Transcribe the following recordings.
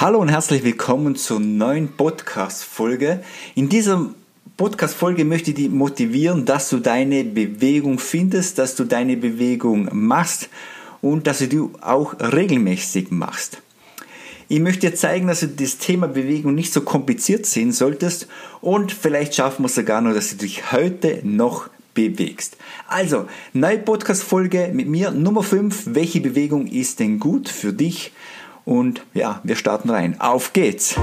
Hallo und herzlich willkommen zur neuen Podcast-Folge. In dieser Podcast-Folge möchte ich dich motivieren, dass du deine Bewegung findest, dass du deine Bewegung machst und dass du die auch regelmäßig machst. Ich möchte dir zeigen, dass du das Thema Bewegung nicht so kompliziert sehen solltest und vielleicht schaffen wir es sogar noch, dass du dich heute noch bewegst. Also, neue Podcast-Folge mit mir, Nummer 5. Welche Bewegung ist denn gut für dich? Und ja, wir starten rein. Auf geht's!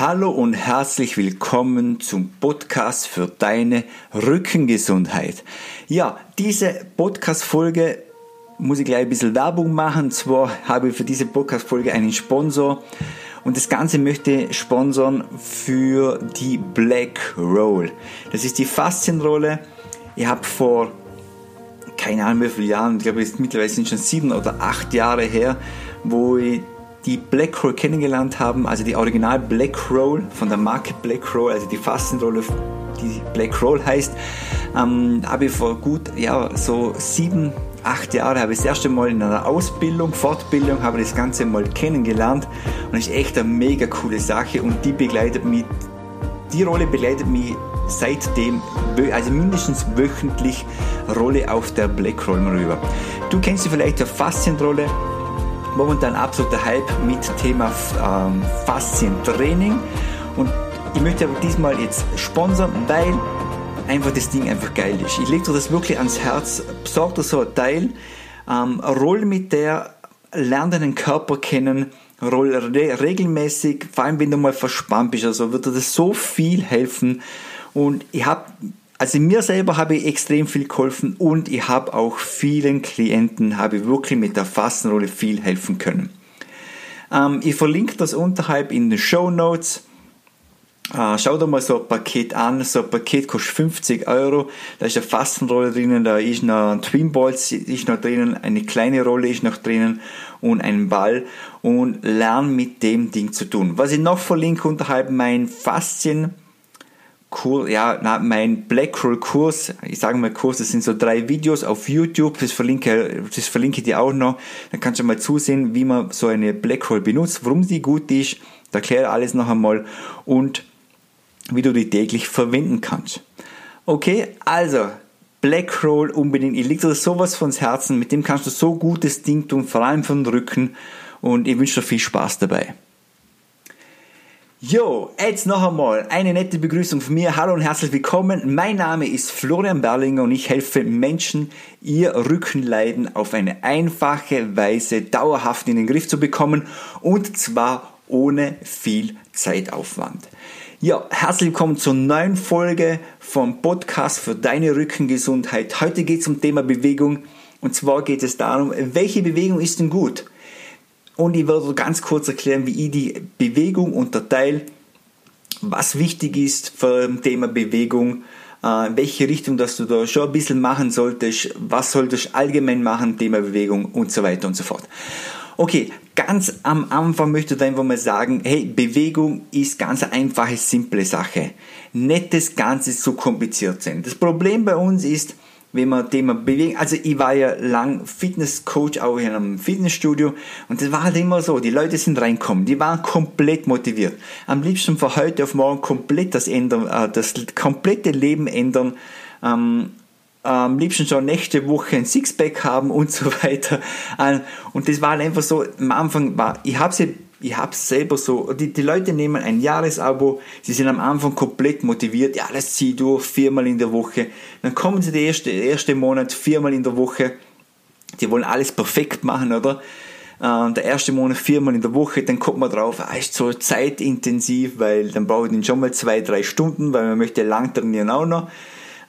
Hallo und herzlich willkommen zum Podcast für deine Rückengesundheit. Ja, diese Podcast-Folge muss ich gleich ein bisschen Werbung machen. Und zwar habe ich für diese Podcast-Folge einen Sponsor. Und das Ganze möchte sponsern für die Black Roll. Das ist die Faszienrolle. Ich habe vor, keine Ahnung wie viele Jahren, ich glaube, es mittlerweile sind schon sieben oder acht Jahre her, wo ich die Black Roll kennengelernt habe, also die Original Black Roll von der Marke Black Roll, also die Faszienrolle, die Black Roll heißt, ähm, habe ich vor gut, ja, so sieben, acht Jahre habe ich das erste Mal in einer Ausbildung, Fortbildung, habe das Ganze mal kennengelernt. Und das ist echt eine mega coole Sache. Und die begleitet mich, die Rolle begleitet mich seitdem, also mindestens wöchentlich Rolle auf der Black Roll rüber. Du kennst sie vielleicht der Faszienrolle, momentan absoluter Hype mit Thema ähm, Faszientraining. Und ich möchte aber diesmal jetzt sponsern, weil einfach das Ding einfach geil ist. Ich lege dir das wirklich ans Herz. Besorg dir so ein Teil, ähm, roll mit der, lerne deinen Körper kennen, roll re regelmäßig, vor allem wenn du mal verspannt bist, also wird dir das so viel helfen. Und ich habe, also mir selber habe ich extrem viel geholfen und ich habe auch vielen Klienten, habe ich wirklich mit der Fastenrolle viel helfen können. Ähm, ich verlinke das unterhalb in den Show Notes. Uh, schau dir mal so ein Paket an. So ein Paket kostet 50 Euro. Da ist eine Fastenrolle drinnen, da ist noch ein Twin Balls ist noch drinnen, eine kleine Rolle ist noch drinnen und ein Ball und lern mit dem Ding zu tun. Was ich noch verlinke unterhalb mein Faszien Kurs, ja, na, mein Blackroll Kurs, ich sage mal Kurs, das sind so drei Videos auf YouTube, das verlinke, das verlinke ich dir auch noch. Dann kannst du mal zusehen, wie man so eine Blackroll benutzt, warum sie gut ist. Da erkläre alles noch einmal und wie du die täglich verwenden kannst. Okay, also Black Roll unbedingt. Ich lege dir sowas von Herzen. Mit dem kannst du so gutes Ding tun, vor allem von den Rücken. Und ich wünsche dir viel Spaß dabei. Jo, jetzt noch einmal eine nette Begrüßung von mir. Hallo und herzlich willkommen. Mein Name ist Florian Berlinger und ich helfe Menschen, ihr Rückenleiden auf eine einfache Weise dauerhaft in den Griff zu bekommen und zwar ohne viel Zeitaufwand. Ja, herzlich willkommen zur neuen Folge vom Podcast für deine Rückengesundheit. Heute geht es um Thema Bewegung und zwar geht es darum, welche Bewegung ist denn gut? Und ich werde ganz kurz erklären, wie ich die Bewegung unterteile, was wichtig ist für das Thema Bewegung, äh, welche Richtung dass du da schon ein bisschen machen solltest, was solltest du allgemein machen, Thema Bewegung und so weiter und so fort. Okay, ganz am Anfang möchte ich einfach mal sagen, hey, Bewegung ist ganz einfache, simple Sache. Nicht das Ganze so kompliziert sein. Das Problem bei uns ist, wenn man Thema bewegen, also ich war ja lang Fitnesscoach auch in einem Fitnessstudio und das war halt immer so, die Leute sind reinkommen, die waren komplett motiviert. Am liebsten von heute auf morgen komplett das ändern, äh, das komplette Leben ändern, ähm, am liebsten schon nächste Woche ein Sixpack haben und so weiter. Und das war einfach so, am Anfang war, ich habe sie ich selber so, die, die Leute nehmen ein Jahresabo, sie sind am Anfang komplett motiviert, ja, das ziehe ich durch, viermal in der Woche. Dann kommen sie der erste, erste Monat, viermal in der Woche, die wollen alles perfekt machen, oder? Äh, der erste Monat viermal in der Woche, dann kommt man drauf, ah, ist so zeitintensiv, weil dann brauche ich den schon mal zwei, drei Stunden, weil man möchte lang trainieren auch noch.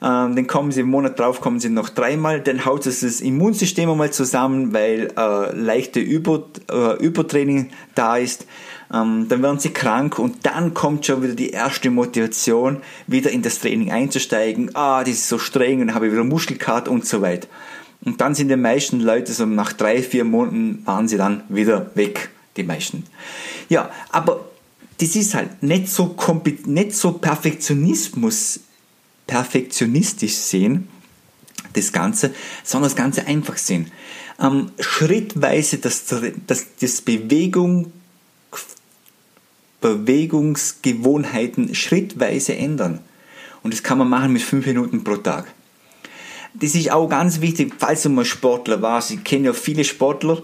Ähm, dann kommen sie im Monat drauf, kommen sie noch dreimal, dann haut es das Immunsystem einmal zusammen, weil äh, leichte Über, äh, Übertraining da ist. Ähm, dann werden sie krank und dann kommt schon wieder die erste Motivation, wieder in das Training einzusteigen. Ah, das ist so streng und dann habe ich wieder Muskelkater und so weiter. Und dann sind die meisten Leute so nach drei, vier Monaten waren sie dann wieder weg. die meisten. Ja, aber das ist halt nicht so, nicht so Perfektionismus, perfektionistisch sehen, das Ganze, sondern das Ganze einfach sehen. Ähm, schrittweise das, das, das Bewegung, Bewegungsgewohnheiten schrittweise ändern. Und das kann man machen mit fünf Minuten pro Tag. Das ist auch ganz wichtig, falls du mal Sportler warst. Ich kenne ja viele Sportler,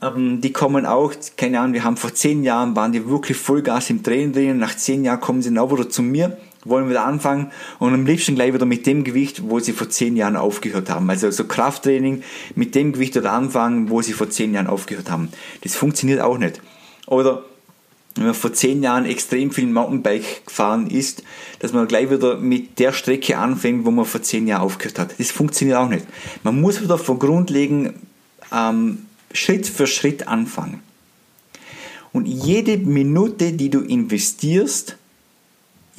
ähm, die kommen auch, keine Ahnung, wir haben vor zehn Jahren, waren die wirklich Vollgas im Training drin. Nach zehn Jahren kommen sie auch wieder zu mir, wollen wieder anfangen und am liebsten gleich wieder mit dem Gewicht, wo sie vor zehn Jahren aufgehört haben. Also so Krafttraining mit dem Gewicht wieder anfangen, wo sie vor zehn Jahren aufgehört haben. Das funktioniert auch nicht. Oder wenn man vor zehn Jahren extrem viel Mountainbike gefahren ist, dass man gleich wieder mit der Strecke anfängt, wo man vor zehn Jahren aufgehört hat. Das funktioniert auch nicht. Man muss wieder von Grundlegen ähm, Schritt für Schritt anfangen. Und jede Minute, die du investierst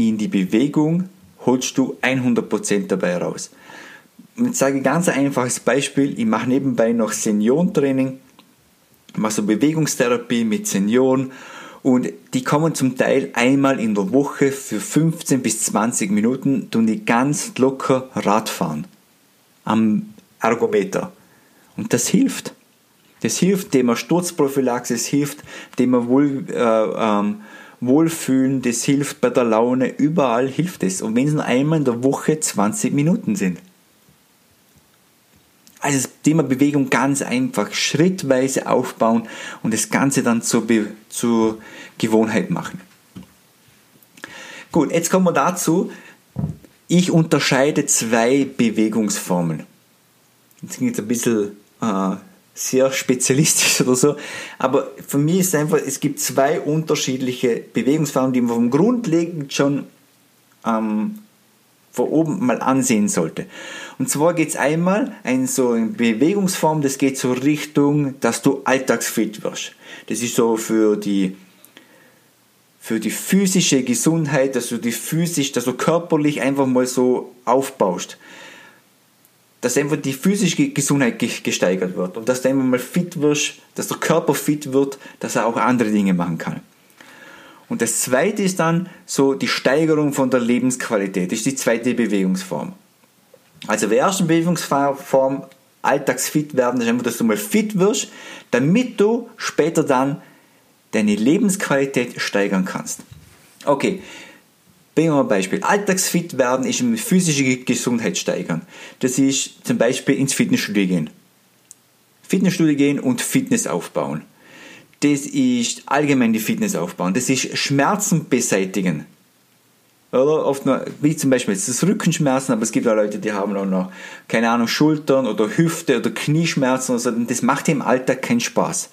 in die Bewegung, holst du 100% dabei raus. Ich sage ein ganz einfaches Beispiel. Ich mache nebenbei noch Seniorentraining, mache so Bewegungstherapie mit Senioren und die kommen zum Teil einmal in der Woche für 15 bis 20 Minuten, tun die ganz locker Radfahren am Ergometer. Und das hilft. Das hilft dem Sturzprophylaxe, das hilft dem Wohl, äh, ähm, Wohlfühlen, das hilft bei der Laune, überall hilft es. Und wenn es nur einmal in der Woche 20 Minuten sind. Also das Thema Bewegung ganz einfach, schrittweise aufbauen und das Ganze dann zur, Be zur Gewohnheit machen. Gut, jetzt kommen wir dazu. Ich unterscheide zwei Bewegungsformen. Das klingt jetzt ein bisschen äh, sehr spezialistisch oder so. Aber für mich ist einfach, es gibt zwei unterschiedliche Bewegungsformen, die man vom Grundlegend schon ähm, von oben mal ansehen sollte. Und zwar geht es einmal in so eine Bewegungsform, das geht so Richtung, dass du alltagsfit wirst. Das ist so für die für die physische Gesundheit, dass du die physisch, dass du körperlich einfach mal so aufbaust dass einfach die physische Gesundheit gesteigert wird und dass du einfach mal fit wirst, dass der Körper fit wird, dass er auch andere Dinge machen kann. Und das zweite ist dann so die Steigerung von der Lebensqualität. Das ist die zweite Bewegungsform. Also die erste Bewegungsform, alltagsfit werden, ist einfach, dass du mal fit wirst, damit du später dann deine Lebensqualität steigern kannst. Okay, Bringen wir ein Beispiel. Alltagsfit werden ist eine physische Gesundheit steigern. Das ist zum Beispiel ins Fitnessstudio gehen. Fitnessstudio gehen und Fitness aufbauen. Das ist allgemein die Fitness aufbauen. Das ist Schmerzen beseitigen. Oder oft noch, wie zum Beispiel jetzt das Rückenschmerzen, aber es gibt auch Leute, die haben auch noch, keine Ahnung, Schultern oder Hüfte oder Knieschmerzen oder so. Das macht im Alltag keinen Spaß.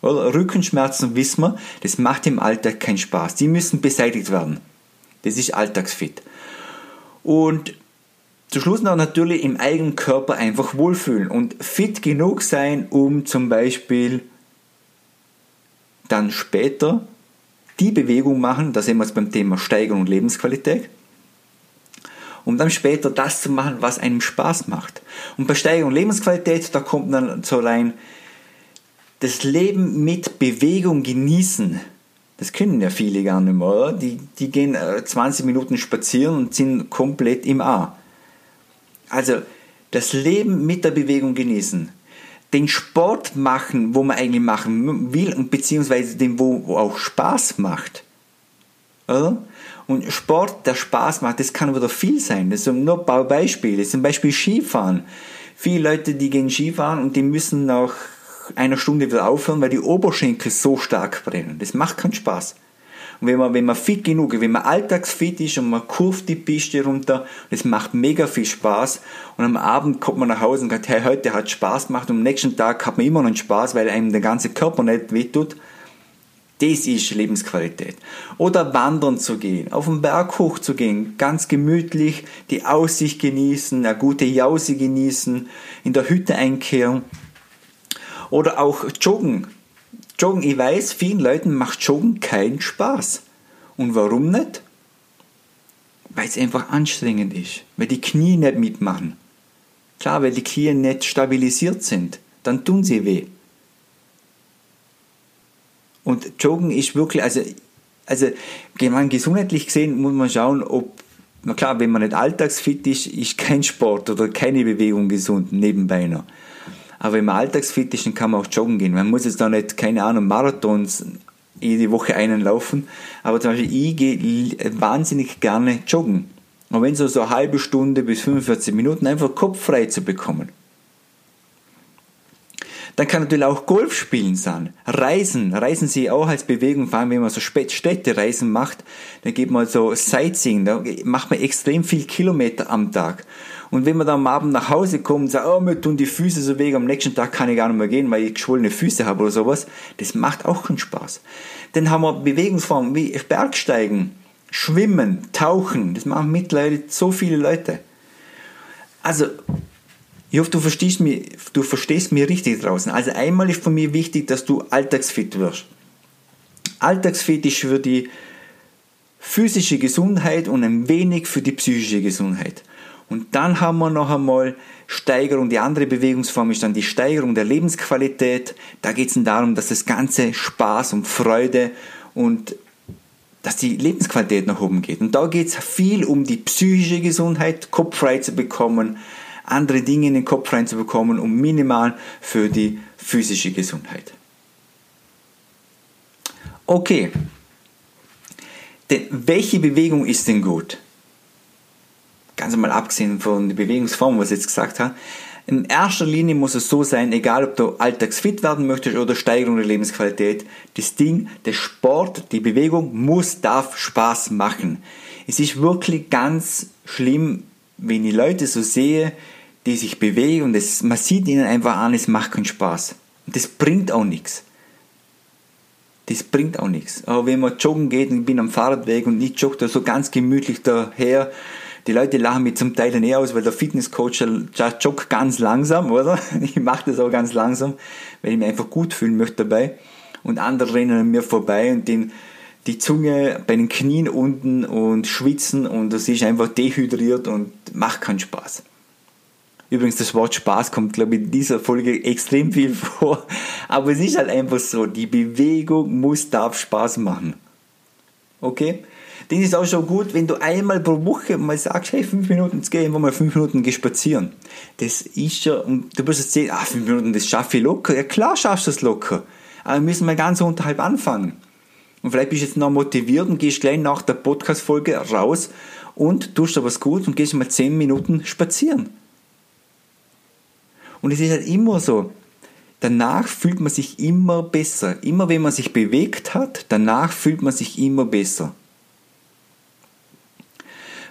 Oder Rückenschmerzen wissen wir, das macht im Alltag keinen Spaß. Die müssen beseitigt werden. Das ist alltagsfit. Und zu Schluss noch natürlich im eigenen Körper einfach wohlfühlen und fit genug sein, um zum Beispiel dann später die Bewegung machen, da sind wir jetzt beim Thema Steigerung und Lebensqualität, um dann später das zu machen, was einem Spaß macht. Und bei Steigerung und Lebensqualität, da kommt dann so rein, das Leben mit Bewegung genießen das können ja viele gar nicht mehr, oder? Die, die gehen 20 äh, Minuten spazieren und sind komplett im A. Also das Leben mit der Bewegung genießen. Den Sport machen, wo man eigentlich machen will, und beziehungsweise den, wo, auch Spaß macht. Oder? Und Sport, der Spaß macht, das kann wieder viel sein. Das sind nur Beispiele. Zum Beispiel Skifahren. Viele Leute, die gehen Skifahren und die müssen nach einer Stunde wieder aufhören, weil die Oberschenkel so stark brennen. Das macht keinen Spaß. Und wenn man, wenn man fit genug ist, wenn man alltagsfit ist und man kurft die Piste runter, das macht mega viel Spaß. Und am Abend kommt man nach Hause und sagt, hey, heute hat Spaß gemacht und am nächsten Tag hat man immer noch Spaß, weil einem der ganze Körper nicht wehtut. Das ist Lebensqualität. Oder wandern zu gehen, auf den Berg hoch zu gehen, ganz gemütlich die Aussicht genießen, eine gute Jause genießen, in der Hütte einkehren oder auch Joggen. Joggen, ich weiß, vielen Leuten macht Joggen keinen Spaß. Und warum nicht? Weil es einfach anstrengend ist, weil die Knie nicht mitmachen. Klar, weil die Knie nicht stabilisiert sind, dann tun sie weh. Und Joggen ist wirklich, also, also gesundheitlich gesehen muss man schauen, ob, na klar, wenn man nicht alltagsfit ist, ist kein Sport oder keine Bewegung gesund nebenbei noch. Aber ist, dann kann man auch joggen gehen. Man muss jetzt da nicht, keine Ahnung, Marathons jede Woche einen laufen. Aber zum Beispiel, ich gehe wahnsinnig gerne joggen. Und wenn so, so eine halbe Stunde bis 45 Minuten einfach kopffrei zu bekommen. Dann kann natürlich auch Golf spielen sein. Reisen. Reisen Sie auch als Bewegung, vor allem wenn man so Städtereisen macht, dann geht man so Sightseeing, da macht man extrem viel Kilometer am Tag. Und wenn man dann am Abend nach Hause kommt und sagt, oh, mir tun die Füße so weh, am nächsten Tag kann ich gar nicht mehr gehen, weil ich geschwollene Füße habe oder sowas, das macht auch keinen Spaß. Dann haben wir Bewegungsformen wie Bergsteigen, Schwimmen, Tauchen, das machen mittlerweile so viele Leute. Also, ich hoffe, du verstehst mich, du verstehst mich richtig draußen. Also einmal ist von mir wichtig, dass du alltagsfit wirst. Alltagsfit ist für die physische Gesundheit und ein wenig für die psychische Gesundheit. Und dann haben wir noch einmal Steigerung, die andere Bewegungsform ist dann die Steigerung der Lebensqualität. Da geht es darum, dass das Ganze Spaß und Freude und dass die Lebensqualität nach oben geht. Und da geht es viel um die psychische Gesundheit, Kopf frei zu bekommen, andere Dinge in den Kopf reinzubekommen und minimal für die physische Gesundheit. Okay, denn welche Bewegung ist denn gut? Ganz einmal abgesehen von der Bewegungsform, was ich jetzt gesagt habe. In erster Linie muss es so sein, egal ob du alltagsfit werden möchtest oder Steigerung der Lebensqualität, das Ding, der Sport, die Bewegung muss, darf Spaß machen. Es ist wirklich ganz schlimm, wenn ich Leute so sehe, die sich bewegen und das, man sieht ihnen einfach an, es macht keinen Spaß. Und das bringt auch nichts. Das bringt auch nichts. Aber wenn man joggen geht und ich bin am Fahrradweg und ich jogge da so ganz gemütlich daher, die Leute lachen mich zum Teil dann eher aus, weil der Fitnesscoach joggt ganz langsam, oder? Ich mache das auch ganz langsam, weil ich mich einfach gut fühlen möchte dabei. Und andere rennen an mir vorbei und den, die Zunge bei den Knien unten und schwitzen und das ist einfach dehydriert und macht keinen Spaß. Übrigens, das Wort Spaß kommt, glaube ich, in dieser Folge extrem viel vor. Aber es ist halt einfach so, die Bewegung muss, darf Spaß machen. Okay? Den ist auch schon gut, wenn du einmal pro Woche mal sagst, hey, fünf Minuten, jetzt geh einfach mal fünf Minuten spazieren. Das ist ja, und du wirst jetzt sehen, ah, fünf Minuten, das schaffe ich locker. Ja klar schaffst du das locker. Aber wir müssen mal ganz unterhalb anfangen. Und vielleicht bist du jetzt noch motiviert und gehst gleich nach der Podcast-Folge raus und tust da was gut und gehst mal zehn Minuten spazieren. Und es ist halt immer so, danach fühlt man sich immer besser. Immer wenn man sich bewegt hat, danach fühlt man sich immer besser.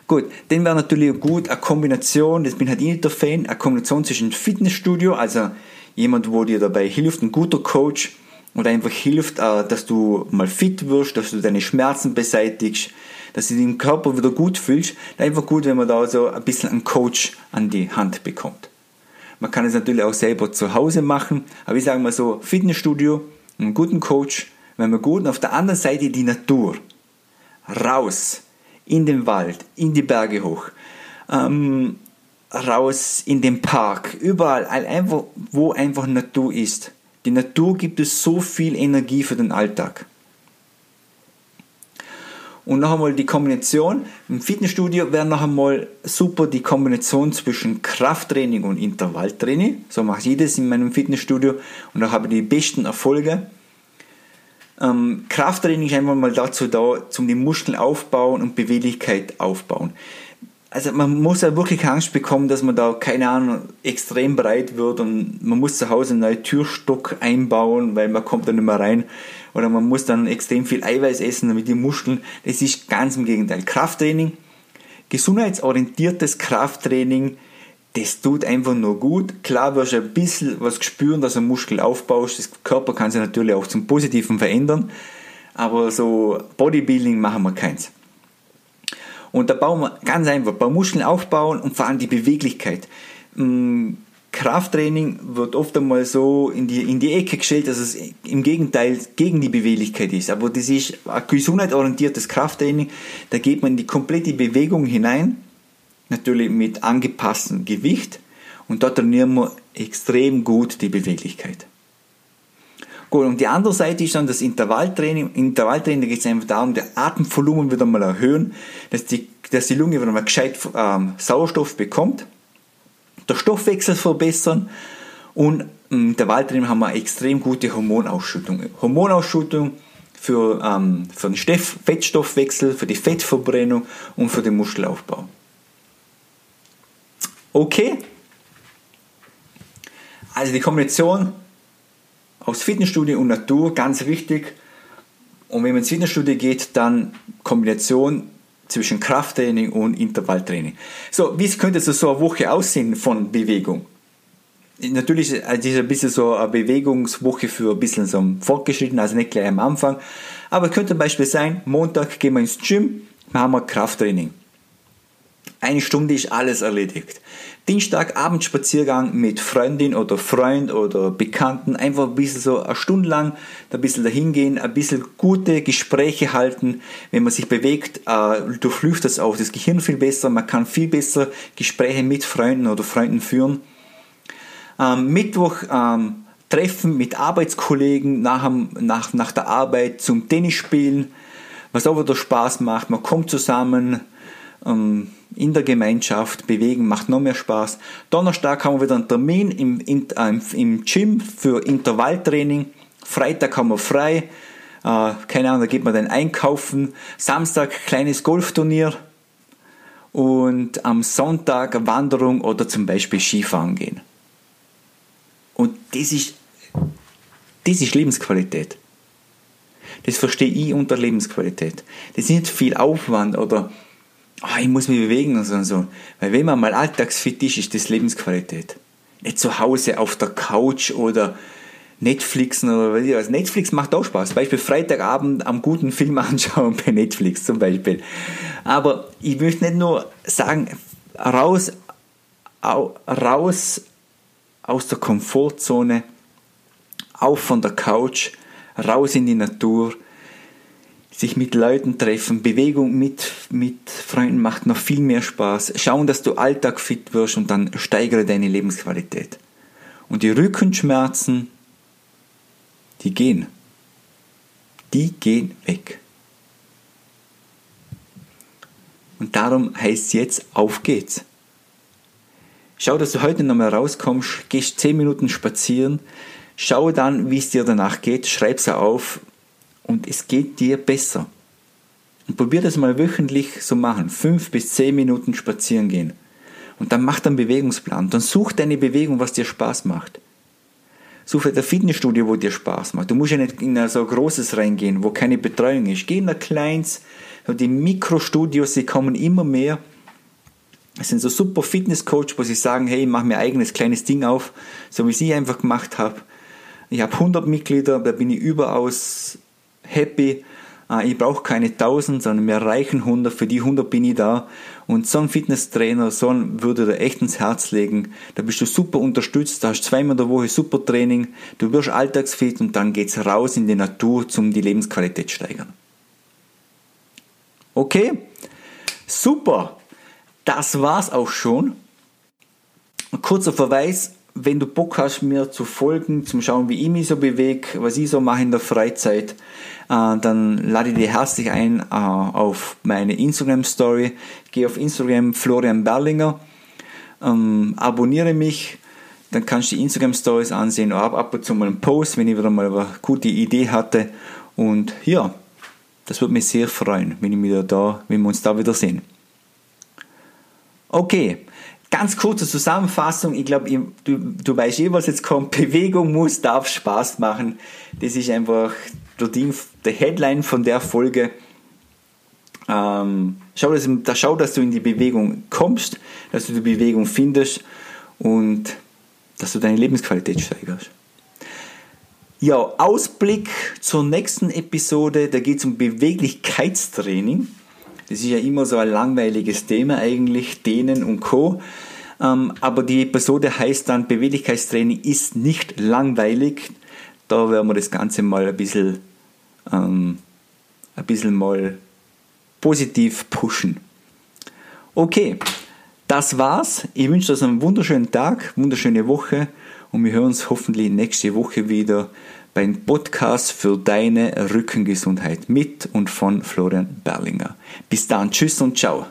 Gut, dann wäre natürlich gut eine Kombination, das bin halt ich nicht der Fan, eine Kombination zwischen Fitnessstudio, also jemand, wo dir dabei hilft, ein guter Coach oder einfach hilft, dass du mal fit wirst, dass du deine Schmerzen beseitigst, dass du den Körper wieder gut fühlst. Einfach gut, wenn man da so ein bisschen einen Coach an die Hand bekommt. Man kann es natürlich auch selber zu Hause machen, aber ich sage mal so, Fitnessstudio, einen guten Coach, wenn man gut und auf der anderen Seite die Natur. Raus, in den Wald, in die Berge hoch, ähm, raus in den Park, überall, einfach, wo einfach Natur ist. Die Natur gibt es so viel Energie für den Alltag. Und noch einmal die Kombination. Im Fitnessstudio wäre noch einmal super die Kombination zwischen Krafttraining und Intervalltraining. So mache ich das in meinem Fitnessstudio und da habe ich die besten Erfolge. Ähm, Krafttraining ist einfach mal dazu da, zum die Muskeln aufbauen und Beweglichkeit aufbauen. Also man muss ja wirklich Angst bekommen, dass man da, keine Ahnung, extrem breit wird und man muss zu Hause einen neuen Türstock einbauen, weil man kommt da nicht mehr rein oder man muss dann extrem viel Eiweiß essen, damit die Muskeln, das ist ganz im Gegenteil. Krafttraining, gesundheitsorientiertes Krafttraining, das tut einfach nur gut. Klar wirst du ein bisschen was spüren, dass du Muskel aufbaust. Das Körper kann sich natürlich auch zum Positiven verändern. Aber so Bodybuilding machen wir keins. Und da bauen wir ganz einfach, bei Muskeln aufbauen und vor allem die Beweglichkeit. Mm, Krafttraining wird oft einmal so in die, in die Ecke gestellt, dass es im Gegenteil gegen die Beweglichkeit ist. Aber das ist ein gesundheitsorientiertes Krafttraining. Da geht man in die komplette Bewegung hinein, natürlich mit angepasstem Gewicht. Und da trainieren wir extrem gut die Beweglichkeit. Gut, und die andere Seite ist dann das Intervalltraining. Intervalltraining, geht es einfach darum, der Atemvolumen wieder mal erhöhen, dass die, dass die Lunge wieder mal gescheit ähm, Sauerstoff bekommt, der Stoffwechsel verbessern und im Intervalltraining haben wir extrem gute Hormonausschüttung. Hormonausschüttung für, ähm, für den Fettstoffwechsel, für die Fettverbrennung und für den Muskelaufbau. Okay? Also die Kombination aus Fitnessstudio und Natur, ganz wichtig. Und wenn man ins Fitnessstudio geht, dann Kombination zwischen Krafttraining und Intervalltraining. So, wie könnte so eine Woche aussehen von Bewegung? Natürlich ist es ein bisschen so eine Bewegungswoche für ein bisschen so fortgeschritten, also nicht gleich am Anfang. Aber könnte zum Beispiel sein, Montag gehen wir ins Gym, machen wir Krafttraining. Eine Stunde ist alles erledigt. Dienstag Abendspaziergang mit Freundin oder Freund oder Bekannten. Einfach ein bisschen so eine Stunde lang ein bisschen dahin gehen, ein bisschen gute Gespräche halten. Wenn man sich bewegt, äh, durchflücht das auch das Gehirn viel besser. Man kann viel besser Gespräche mit Freunden oder Freunden führen. Ähm, Mittwoch ähm, Treffen mit Arbeitskollegen nach, nach, nach der Arbeit zum Tennis spielen, was auch wieder Spaß macht. Man kommt zusammen, ähm, in der Gemeinschaft bewegen, macht noch mehr Spaß. Donnerstag haben wir wieder einen Termin im, in, äh, im Gym für Intervalltraining. Freitag haben wir frei. Äh, keine Ahnung, da geht man dann einkaufen. Samstag kleines Golfturnier. Und am Sonntag Wanderung oder zum Beispiel Skifahren gehen. Und das ist, das ist Lebensqualität. Das verstehe ich unter Lebensqualität. Das ist nicht viel Aufwand oder oh, ich muss mich bewegen und so, und so. Weil wenn man mal alltagsfit ist, ist das Lebensqualität. Nicht zu Hause auf der Couch oder Netflixen oder was ich weiß. Netflix macht auch Spaß. Beispiel Freitagabend am guten Film anschauen bei Netflix zum Beispiel. Aber ich möchte nicht nur sagen, raus, raus aus der Komfortzone, auf von der Couch, raus in die Natur, sich mit Leuten treffen, Bewegung mit, mit Freunden macht noch viel mehr Spaß. Schauen, dass du Alltag fit wirst und dann steigere deine Lebensqualität. Und die Rückenschmerzen, die gehen. Die gehen weg. Und darum heißt es jetzt, auf geht's. Schau, dass du heute nochmal rauskommst, gehst 10 Minuten spazieren, schau dann, wie es dir danach geht, schreib's auf, und es geht dir besser. Und probier das mal wöchentlich so machen. Fünf bis zehn Minuten spazieren gehen. Und dann mach einen Bewegungsplan. Dann such deine Bewegung, was dir Spaß macht. Suche ein Fitnessstudio, wo dir Spaß macht. Du musst ja nicht in so ein großes reingehen, wo keine Betreuung ist. Geh in ein kleines, die Mikrostudios, die kommen immer mehr. Es sind so super Fitnesscoach, wo sie sagen, hey, ich mache mir eigenes kleines Ding auf, so wie ich einfach gemacht habe. Ich habe 100 Mitglieder, da bin ich überaus happy. Äh, ich brauche keine 1000, sondern mir reichen 100. Für die 100 bin ich da. Und so ein Fitnesstrainer, so ein würde dir echt ins Herz legen. Da bist du super unterstützt, da hast zweimal in der Woche super Training, du wirst alltagsfit und dann geht's raus in die Natur, um die Lebensqualität zu steigern. Okay? Super! Das war's auch schon. Ein kurzer Verweis wenn du Bock hast, mir zu folgen, zum Schauen, wie ich mich so bewege, was ich so mache in der Freizeit, dann lade ich dich herzlich ein äh, auf meine Instagram-Story. Geh auf Instagram Florian Berlinger, ähm, abonniere mich, dann kannst du die Instagram-Stories ansehen oder ab, ab und zu mal einen Post, wenn ich wieder mal eine gute Idee hatte. Und ja, das würde mich sehr freuen, wenn, ich wieder da, wenn wir uns da wieder sehen. Okay, Ganz kurze Zusammenfassung. Ich glaube, du, du weißt eh, was jetzt kommt. Bewegung muss, darf Spaß machen. Das ist einfach der, Headline von der Folge. Ähm, schau, dass, da schau, dass du in die Bewegung kommst, dass du die Bewegung findest und dass du deine Lebensqualität steigerst. Ja, Ausblick zur nächsten Episode, da geht es um Beweglichkeitstraining. Das ist ja immer so ein langweiliges Thema eigentlich, Dehnen und Co. Ähm, aber die Episode heißt dann Beweglichkeitstraining ist nicht langweilig. Da werden wir das Ganze mal ein bisschen, ähm, ein bisschen mal positiv pushen. Okay, das war's. Ich wünsche euch einen wunderschönen Tag, wunderschöne Woche und wir hören uns hoffentlich nächste Woche wieder beim Podcast für deine Rückengesundheit mit und von Florian Berlinger. Bis dann, tschüss und ciao.